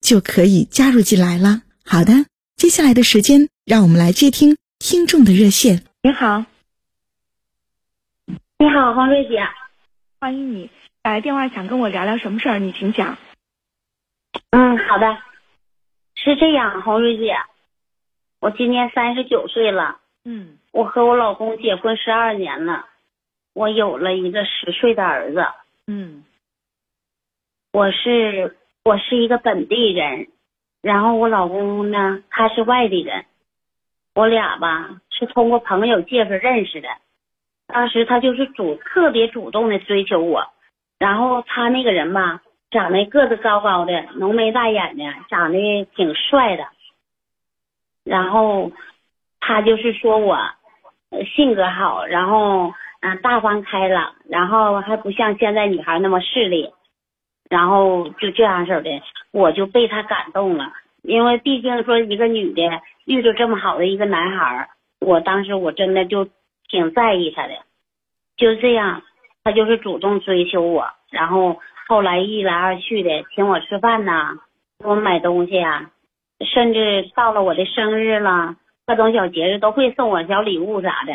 就可以加入进来了。好的，接下来的时间，让我们来接听听众的热线。你好，你好，黄瑞姐，欢迎你打来电话，想跟我聊聊什么事儿？你请讲。嗯，好的，是这样，黄瑞姐，我今年三十九岁了。嗯。我和我老公结婚十二年了，我有了一个十岁的儿子。嗯，我是我是一个本地人，然后我老公呢他是外地人，我俩吧是通过朋友介绍认识的。当时他就是主特别主动的追求我，然后他那个人吧长得个子高高的，浓眉大眼的，长得挺帅的。然后他就是说我。性格好，然后嗯大方开朗，然后还不像现在女孩那么势利，然后就这样式的，我就被他感动了。因为毕竟说一个女的遇到这么好的一个男孩，我当时我真的就挺在意他的。就这样，他就是主动追求我，然后后来一来二去的请我吃饭呐，给我买东西啊，甚至到了我的生日了。各种小节日都会送我小礼物啥的，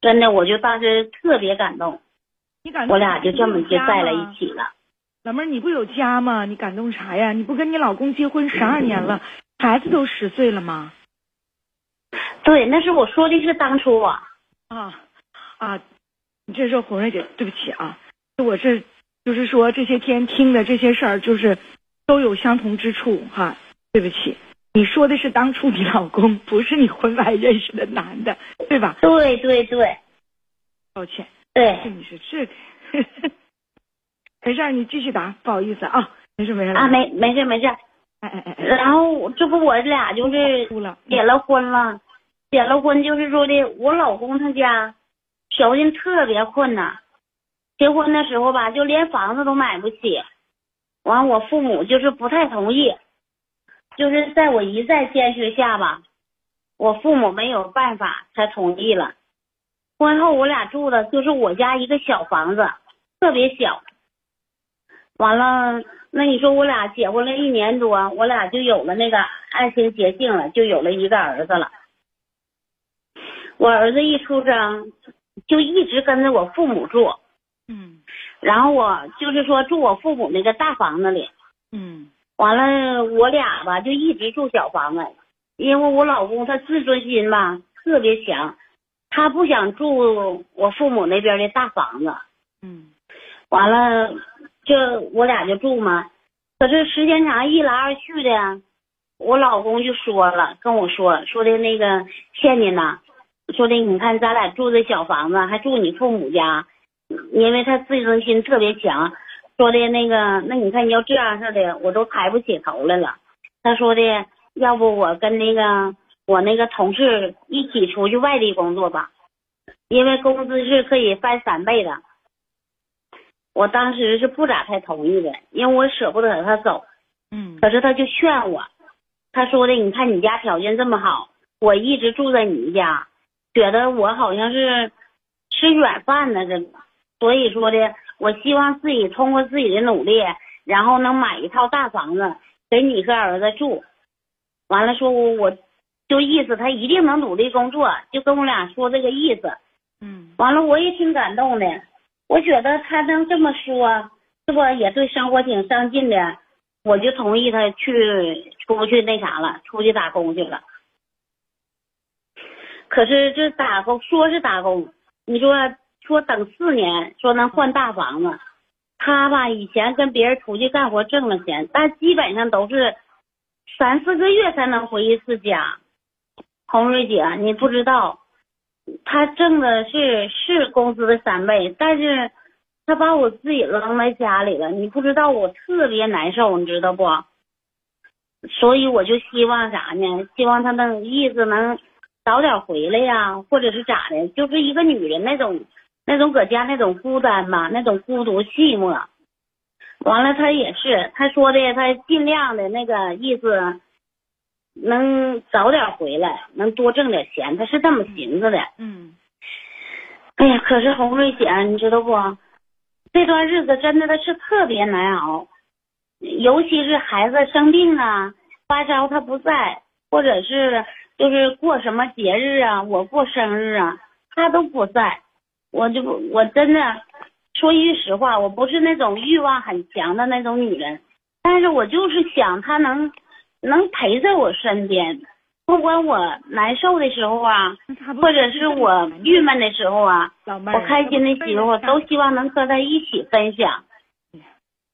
真的，我就当时特别感动。你感动？我俩就这么就在了一起了。老妹儿，你不有家吗？你感动啥呀？你不跟你老公结婚十二年了，孩子都十岁了吗？对，那是我说的是当初啊啊啊！你这是红瑞姐，对不起啊，我这就是说这些天听的这些事儿，就是都有相同之处哈，对不起。你说的是当初你老公，不是你婚外认识的男的，对吧？对对对，抱歉。对，你是这，没事，你继续答，不好意思啊，没事没事。啊，没没事没事。哎哎哎。然后这不我俩就是结了婚了，结了婚就是说的，我老公他家条件特别困难，结婚的时候吧，就连房子都买不起，完我父母就是不太同意。就是在我一再坚持下吧，我父母没有办法才同意了。婚后我俩住的就是我家一个小房子，特别小。完了，那你说我俩结婚了一年多，我俩就有了那个爱情结晶了，就有了一个儿子了。我儿子一出生就一直跟着我父母住，嗯，然后我就是说住我父母那个大房子里，嗯。完了，我俩吧就一直住小房子，因为我老公他自尊心吧特别强，他不想住我父母那边的大房子。嗯，完了，就我俩就住嘛。可是时间长，一来二去的，我老公就说了，跟我说说的那个倩倩呐，说的你看咱俩住这小房子，还住你父母家，因为他自尊心特别强。说的那个，那你看你要这样似的，我都抬不起头来了。他说的，要不我跟那个我那个同事一起出去外地工作吧，因为工资是可以翻三倍的。我当时是不咋太同意的，因为我舍不得他走。嗯。可是他就劝我，他说的，你看你家条件这么好，我一直住在你家，觉得我好像是吃软饭呢，这个，所以说的。我希望自己通过自己的努力，然后能买一套大房子给你和儿子住。完了说，我我就意思他一定能努力工作，就跟我俩说这个意思。嗯。完了，我也挺感动的。我觉得他能这么说，是不也对生活挺上进的？我就同意他去出去那啥了，出去打工去了。可是这打工说是打工，你说说等四年，说能换大房子。他吧以前跟别人出去干活挣了钱，但基本上都是三四个月才能回一次家。红瑞姐，你不知道，他挣的是是工资的三倍，但是他把我自己扔在家里了，你不知道我特别难受，你知道不？所以我就希望啥呢？希望他能意思能早点回来呀，或者是咋的？就是一个女人那种。那种搁家那种孤单嘛，那种孤独寂寞。完了，他也是他说的，他尽量的那个意思，能早点回来，能多挣点钱，他是这么寻思的。嗯。哎呀，可是红瑞姐，你知道不？这段日子真的他是特别难熬，尤其是孩子生病啊、发烧他不在，或者是就是过什么节日啊，我过生日啊，他都不在。我就我真的说一句实话，我不是那种欲望很强的那种女人，但是我就是想他能能陪在我身边，不管我难受的时候啊，或者是我郁闷的时候啊，我开心的时候，都希望能和他一起分享。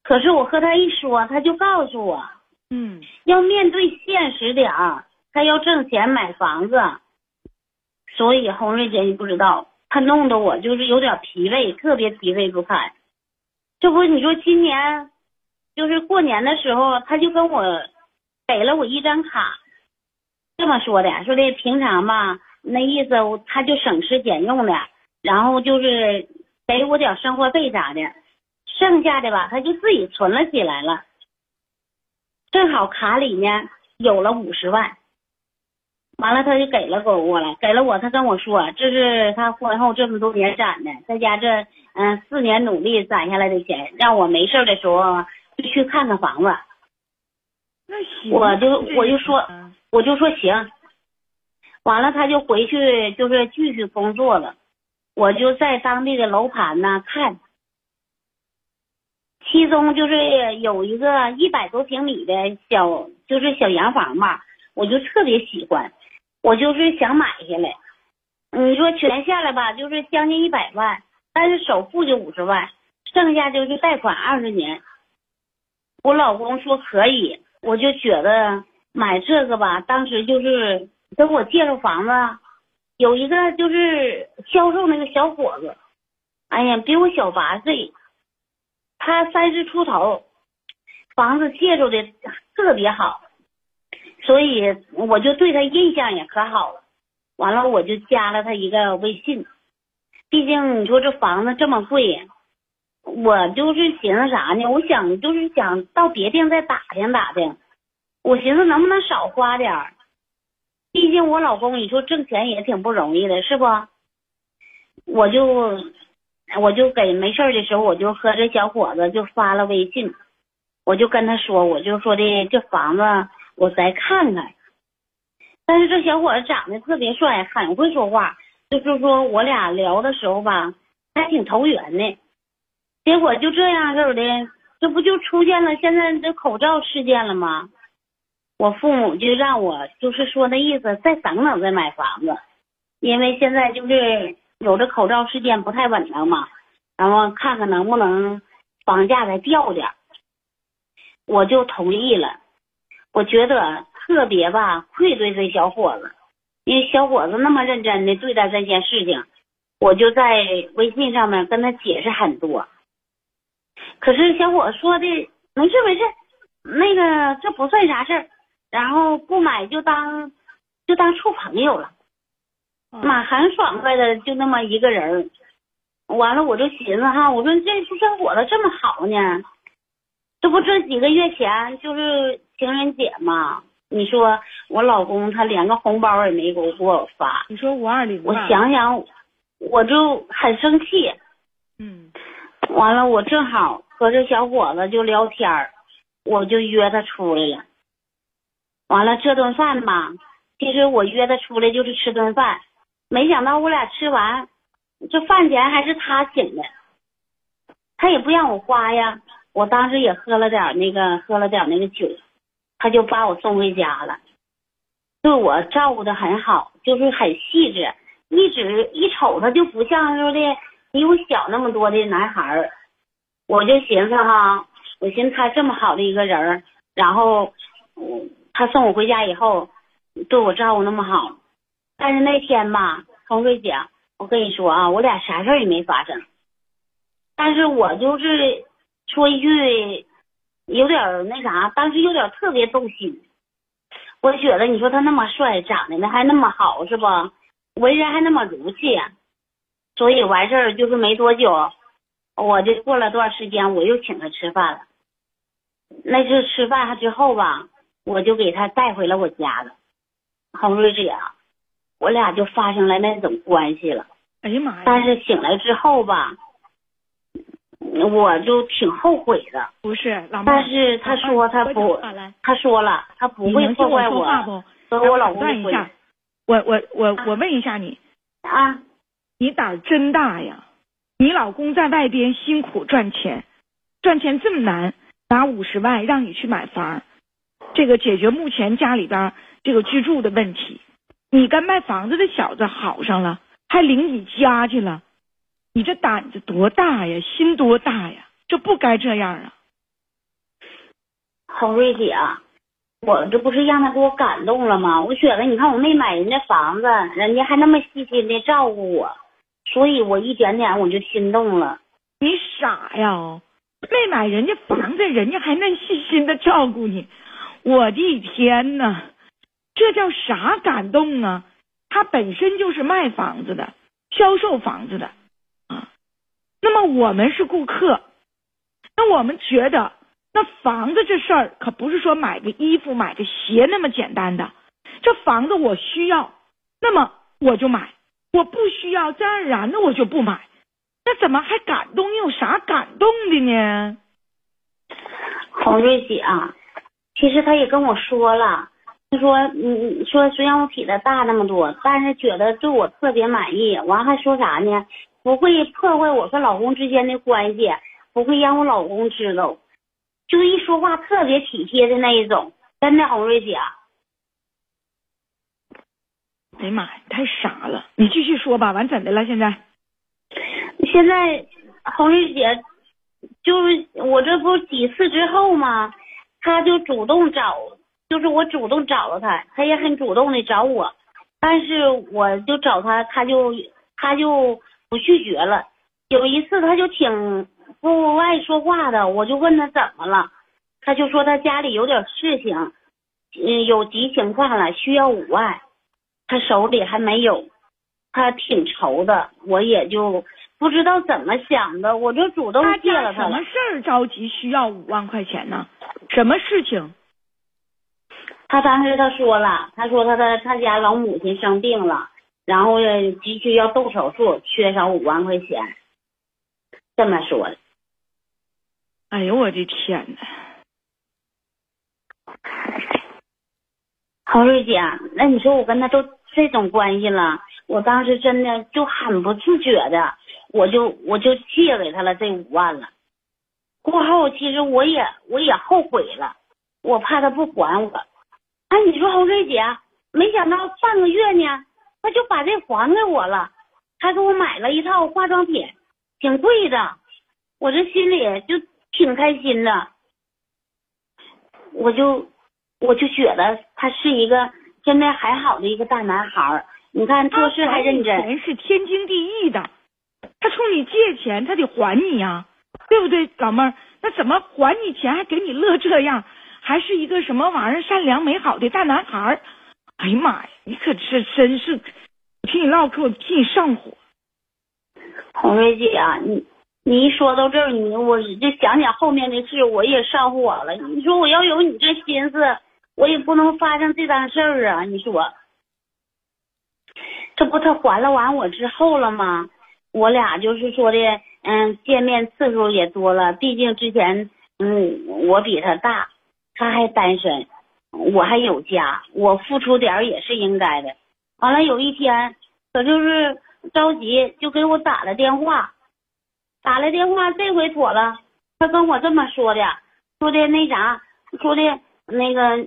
可是我和他一说，他就告诉我，嗯，要面对现实点儿，他要挣钱买房子。所以红瑞姐，你不知道。他弄得我就是有点疲惫，特别疲惫不堪。这不，你说今年就是过年的时候，他就跟我给了我一张卡，这么说的，说的平常吧，那意思他就省吃俭用的，然后就是给我点生活费啥的，剩下的吧，他就自己存了起来了。正好卡里面有了五十万。完了，他就给了给我了，给了我，他跟我说，这是他婚后这么多年攒的，在家这嗯四年努力攒下来的钱，让我没事的时候就去看看房子。那行，我就我就说，我就说行。完了，他就回去就是继续工作了，我就在当地的楼盘呢看，其中就是有一个一百多平米的小就是小洋房吧，我就特别喜欢。我就是想买下来，你说全下来吧，就是将近一百万，但是首付就五十万，剩下就是贷款二十年。我老公说可以，我就觉得买这个吧，当时就是跟我介绍房子，有一个就是销售那个小伙子，哎呀，比我小八岁，他三十出头，房子介绍的特别好。所以我就对他印象也可好了，完了我就加了他一个微信。毕竟你说这房子这么贵，我就是寻思啥呢？我想就是想到别地再打听打听，我寻思能不能少花点儿。毕竟我老公你说挣钱也挺不容易的，是不？我就我就给没事的时候，我就和这小伙子就发了微信，我就跟他说，我就说的这房子。我再看看，但是这小伙子长得特别帅，很会说话，就是说我俩聊的时候吧，还挺投缘的。结果就这样式的，这不就出现了现在这口罩事件了吗？我父母就让我就是说那意思，再等等再买房子，因为现在就是有这口罩事件不太稳当嘛，然后看看能不能房价再掉点，我就同意了。我觉得特别吧，愧对这小伙子，因为小伙子那么认真的对待这件事情，我就在微信上面跟他解释很多。可是小伙子说的没事没事，那个这不算啥事儿，然后不买就当就当处朋友了，妈很爽快的就那么一个人完了我就寻思哈，我说这小伙子这么好呢。这不这几个月前就是情人节嘛？你说我老公他连个红包也没给我给我发。你说五二零，我想想，我就很生气。嗯。完了，我正好和这小伙子就聊天儿，我就约他出来了。完了这顿饭吧，其实我约他出来就是吃顿饭，没想到我俩吃完，这饭钱还是他请的，他也不让我花呀。我当时也喝了点那个，喝了点那个酒，他就把我送回家了，对我照顾的很好，就是很细致，一直一瞅他就不像说的比我小那么多的男孩儿，我就寻思哈，我寻思他这么好的一个人儿，然后，嗯，他送我回家以后，对我照顾那么好，但是那天吧，红瑞姐，我跟你说啊，我俩啥事儿也没发生。但是我就是说一句，有点那啥，当时有点特别动心。我觉得你说他那么帅，长得呢还那么好，是不？为人还那么如气，所以完事儿就是没多久，我就过了段时间，我又请他吃饭了。那次吃饭之后吧，我就给他带回了我家了。红瑞姐，我俩就发生了那种关系了。哎呀妈呀！但是醒来之后吧。我就挺后悔的，不是老但是他说他不，他说了他不会破坏我和我老公的关系。我我我我问一下你啊，你胆真大呀！你老公在外边辛苦赚钱，赚钱这么难，拿五十万让你去买房，这个解决目前家里边这个居住的问题，你跟卖房子的小子好上了，还领你家去了。你这胆子多大呀，心多大呀，这不该这样啊！红瑞姐，我这不是让他给我感动了吗？我觉得，你看我没买人家房子，人家还那么细心的照顾我，所以我一点点我就心动了。你傻呀？没买人家房子，人家还那细心的照顾你，我的天呐，这叫啥感动啊？他本身就是卖房子的，销售房子的啊。那么我们是顾客，那我们觉得，那房子这事儿可不是说买个衣服、买个鞋那么简单的。这房子我需要，那么我就买；我不需要，自然而然的我就不买。那怎么还感动？你有啥感动的呢？红瑞姐啊，其实他也跟我说了，他说，嗯，说虽然我比他大那么多，但是觉得对我特别满意。完还说啥呢？不会破坏我和老公之间的关系，不会让我老公知道，就一说话特别体贴的那一种，真的，红瑞姐。哎呀妈呀，太傻了！你继续说吧，完怎的了？现在？现在红玉姐，就是我这不几次之后嘛？他就主动找，就是我主动找了他，他也很主动的找我，但是我就找他，他就他就。不拒绝了，有一次他就挺不爱说话的，我就问他怎么了，他就说他家里有点事情，嗯，有急情况了，需要五万，他手里还没有，他挺愁的，我也就不知道怎么想的，我就主动借了他什么事儿着急需要五万块钱呢？什么事情？他当时他说了，他说他的他家老母亲生病了。然后呢，急需要动手术，缺少五万块钱，这么说的。哎呦我的天呐！郝瑞姐，那你说我跟他都这种关系了，我当时真的就很不自觉的，我就我就借给他了这五万了。过后其实我也我也后悔了，我怕他不还我。哎，你说红瑞姐，没想到半个月呢。他就把这还给我了，还给我买了一套化妆品，挺贵的，我这心里就挺开心的。我就我就觉得他是一个真的还好的一个大男孩你看做事还认真，钱是天经地义的。他冲你借钱，他得还你呀，对不对，老妹儿？那怎么还你钱还给你乐这样？还是一个什么玩意儿善良美好的大男孩？哎呀妈呀！你可是真是，听你唠嗑，我替你上火。红瑞姐啊，你你一说到这儿，你我就想想后面的事，我也上火了。你说我要有你这心思，我也不能发生这档事儿啊！你说，这不他还了完我之后了吗？我俩就是说的，嗯，见面次数也多了。毕竟之前，嗯，我比他大，他还单身。我还有家，我付出点也是应该的。完了有一天，可就是着急，就给我打了电话，打了电话，这回妥了，他跟我这么说的，说的那啥，说的那个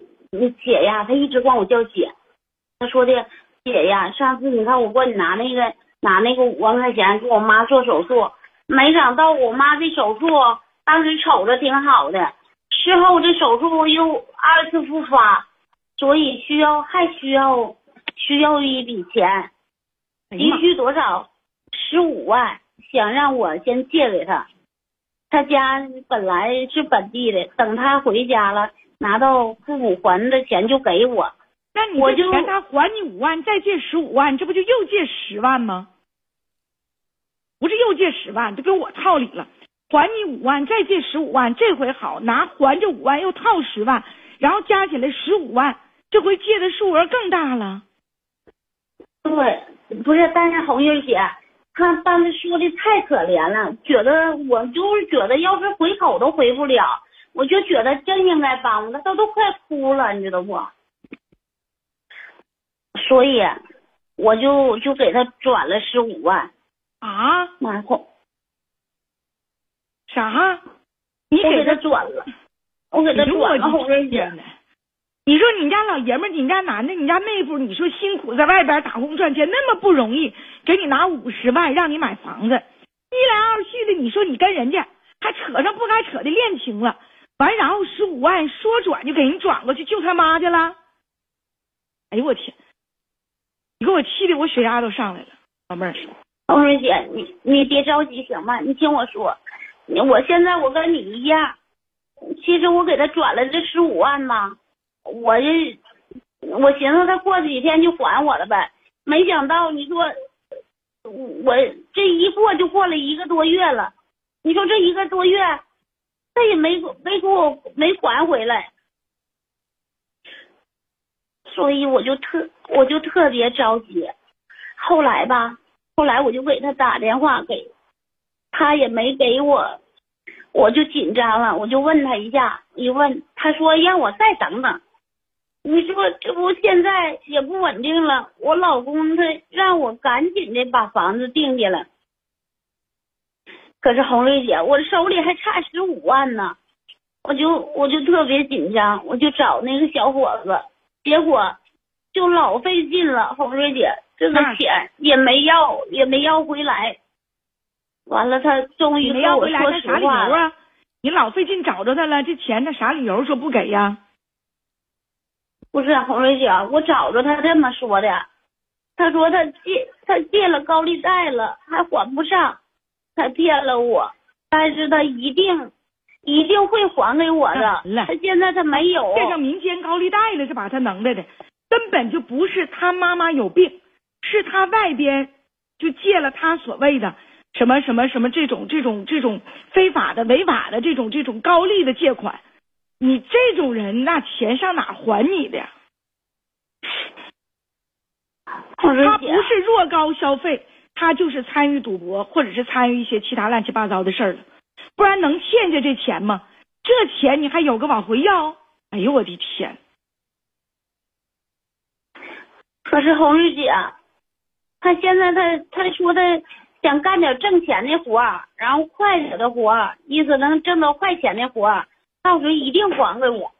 姐呀，她一直管我叫姐。她说的姐呀，上次你看我管你拿那个拿那个五万块钱给我妈做手术，没想到我妈这手术当时瞅着挺好的，事后这手术又二次复发，所以需要还需要需要一笔钱，急需多少？十五万，想让我先借给他。他家本来是本地的，等他回家了，拿到父母还的钱就给我。那你我就这钱他还你五万，再借十五万，这不就又借十万吗？不是又借十万，这给我套里了。还你五万，再借十五万，这回好拿还这五万又套十万，然后加起来十五万，这回借的数额更大了。对，不是，但是红玉姐，他当时说的太可怜了，觉得我就是觉得要是回口都回不了，我就觉得真应该帮他，他都快哭了，你知道不？所以我就就给他转了十五万，啊？然后啥？你我给他他转了，我给他转了，我！你说你家老爷们儿，你家男的，你家妹夫，你说辛苦在外边打工赚钱那么不容易，给你拿五十万让你买房子，一来二去的，你说你跟人家还扯上不该扯的恋情了，完然后十五万说转就给人转过去救他妈去了。哎呦我天！你给我气的我血压都上来了，老妹儿。红瑞姐，你你别着急行吗？你听我说，我现在我跟你一样，其实我给他转了这十五万吧，我这我寻思他过几天就还我了呗，没想到你说我这一过就过了一个多月了，你说这一个多月他也没没给我没还回来，所以我就特我就特别着急，后来吧。后来我就给他打电话给，他也没给我，我就紧张了，我就问他一下，一问他说让我再等等。你说这不现在也不稳定了，我老公他让我赶紧的把房子定下来。可是红瑞姐，我手里还差十五万呢，我就我就特别紧张，我就找那个小伙子，结果就老费劲了，红瑞姐。这个钱也没要，也没要回来。完了，他终于跟我说实话了。啊？你老费劲找着他了，这钱他啥理由说不给呀？不是红瑞姐，我找着他这么说的。他说他借他借了高利贷了，还还不上，他骗了我。但是他一定一定会还给我的。他现在他没有借上民间高利贷了，是把他能耐的，根本就不是他妈妈有病。是他外边就借了他所谓的什么什么什么这种这种这种非法的违法的这种这种高利的借款，你这种人那钱上哪还你的呀？他不是弱高消费，他就是参与赌博或者是参与一些其他乱七八糟的事儿了，不然能欠下这钱吗？这钱你还有个往回要？哎呦我的天！可是红玉姐。他现在他他说他想干点挣钱的活然后快点的活意思能挣到快钱的活到时候一定还给我。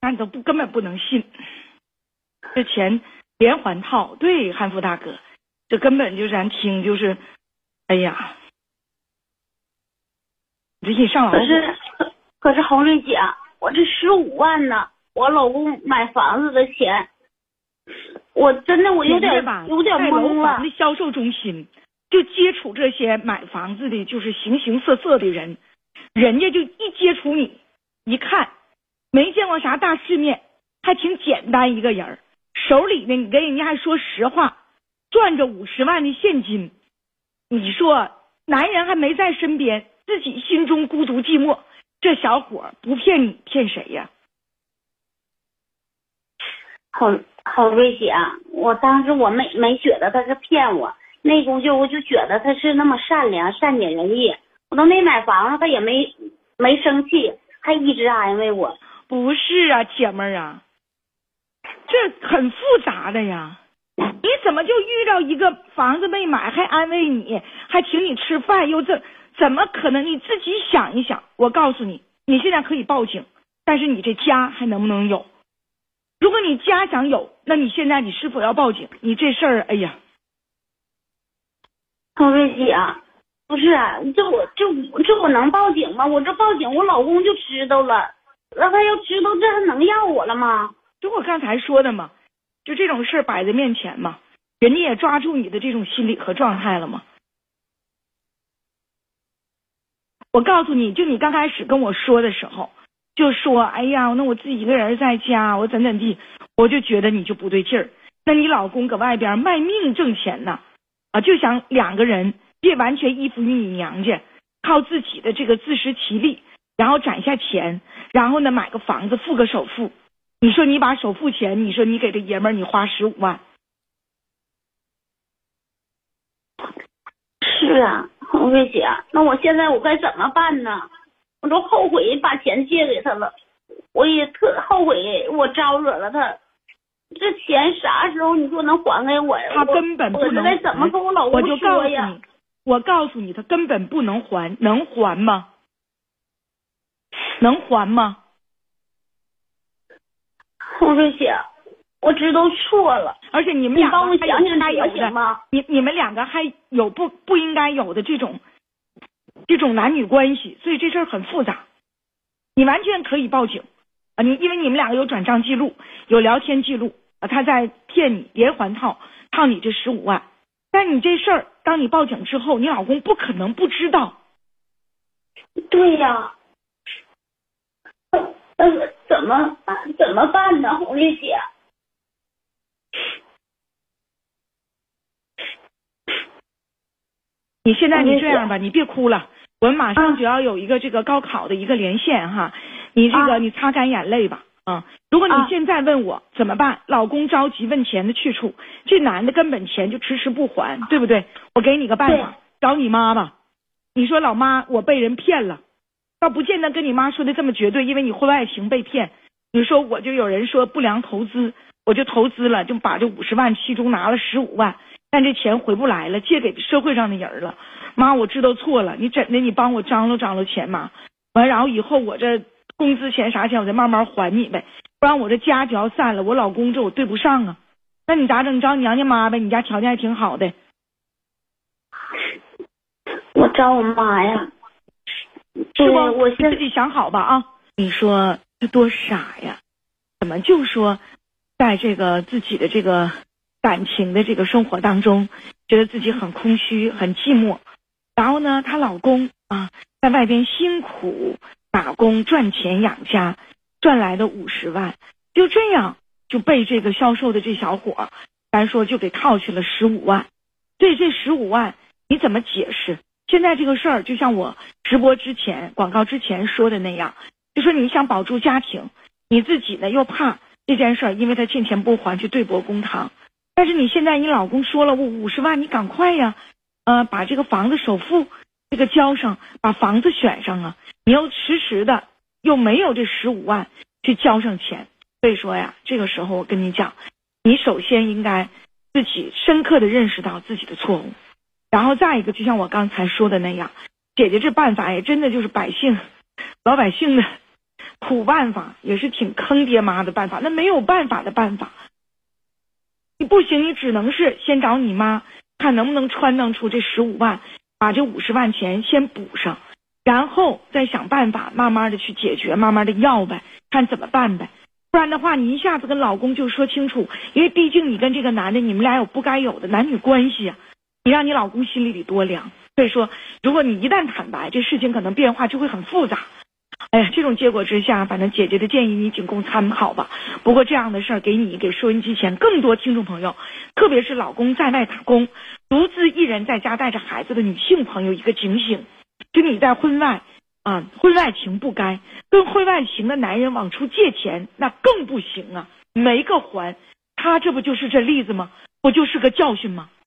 那你都不根本不能信，这钱连环套，对汉服大哥，这根本就咱听就是，哎呀，这一上可是可是红瑞姐，我这十五万呢，我老公买房子的钱。我真的我有点有点懵了。的销售中心就接触这些买房子的，就是形形色色的人，人家就一接触你，一看没见过啥大世面，还挺简单一个人手里呢你跟人家还说实话，攥着五十万的现金，你说男人还没在身边，自己心中孤独寂寞，这小伙不骗你骗谁呀？好。好瑞姐，我当时我没没觉得他是骗我，那功夫我就觉得他是那么善良、善解人意。我都没买房子，他也没没生气，还一直安慰我。不是啊，姐们儿啊，这很复杂的呀。你怎么就遇到一个房子没买，还安慰你，还请你吃饭，又这怎么可能？你自己想一想。我告诉你，你现在可以报警，但是你这家还能不能有？如果你家想有，那你现在你是否要报警？你这事儿，哎呀，红瑞姐，不是这我这这我能报警吗？我这报警，我老公就知道了，那他要知道，这还能要我了吗？就我刚才说的嘛。就这种事摆在面前嘛，人家也抓住你的这种心理和状态了嘛。我告诉你就你刚开始跟我说的时候，就说哎呀，那我自己一个人在家，我怎怎地，我就觉得你就不对劲儿。那你老公搁外边卖命挣钱呢，啊，就想两个人别完全依附于你娘家，靠自己的这个自食其力，然后攒下钱，然后呢买个房子付个首付。你说你把首付钱，你说你给这爷们儿你花十五万，是啊，红瑞姐，那我现在我该怎么办呢？我都后悔把钱借给他了，我也特后悔我招惹了他。这钱啥时候你说能还给我呀？他根本不能还。怎么跟我老公说呀？我告诉你，他根本不能还，能还吗？能还吗？红瑞姐，我知道错了，而且你们两个还有应该有的，你你们两个还有不不应该有的这种这种男女关系，所以这事儿很复杂。你完全可以报警啊！你因为你们两个有转账记录，有聊天记录啊，他在骗你连环套套你这十五万。但你这事儿，当你报警之后，你老公不可能不知道。对呀。怎么办？怎么办呢，红丽姐？你现在你这样吧，你别哭了，我们马上就要有一个这个高考的一个连线哈，你这个你擦干眼泪吧啊！如果你现在问我怎么办，老公着急问钱的去处，这男的根本钱就迟迟不还，对不对？我给你个办法，找你妈吧。你说老妈，我被人骗了。倒不见得跟你妈说的这么绝对，因为你婚外情被骗。你说我就有人说不良投资，我就投资了，就把这五十万其中拿了十五万，但这钱回不来了，借给社会上的人了。妈，我知道错了，你怎的？你帮我张罗张罗钱嘛。完，然后以后我这工资钱啥钱，我再慢慢还你呗。不然我这家就要散了，我老公这我对不上啊。那你咋整？你找你娘家妈呗，你家条件还挺好的。我找我妈呀。是不？我自己想好吧啊！你说他多傻呀？怎么就说，在这个自己的这个感情的这个生活当中，觉得自己很空虚、很寂寞。然后呢，她老公啊，在外边辛苦打工赚钱养家，赚来的五十万，就这样就被这个销售的这小伙，咱说就给套去了十五万。对这十五万，你怎么解释？现在这个事儿就像我直播之前、广告之前说的那样，就说你想保住家庭，你自己呢又怕这件事儿，因为他欠钱不还去对簿公堂。但是你现在你老公说了，我五十万，你赶快呀，呃，把这个房子首付这个交上，把房子选上啊。你又迟迟的又没有这十五万去交上钱，所以说呀，这个时候我跟你讲，你首先应该自己深刻的认识到自己的错误。然后再一个，就像我刚才说的那样，姐姐这办法也真的就是百姓、老百姓的苦办法，也是挺坑爹妈的办法。那没有办法的办法，你不行，你只能是先找你妈，看能不能穿弄出这十五万，把这五十万钱先补上，然后再想办法，慢慢的去解决，慢慢的要呗，看怎么办呗。不然的话，你一下子跟老公就说清楚，因为毕竟你跟这个男的，你们俩有不该有的男女关系啊。你让你老公心里得多凉，所以说，如果你一旦坦白，这事情可能变化就会很复杂。哎呀，这种结果之下，反正姐姐的建议你仅供参考吧。不过这样的事儿，给你给收音机前更多听众朋友，特别是老公在外打工、独自一人在家带着孩子的女性朋友一个警醒：就你在婚外啊，婚外情不该跟婚外情的男人往出借钱，那更不行啊，没个还。他这不就是这例子吗？不就是个教训吗？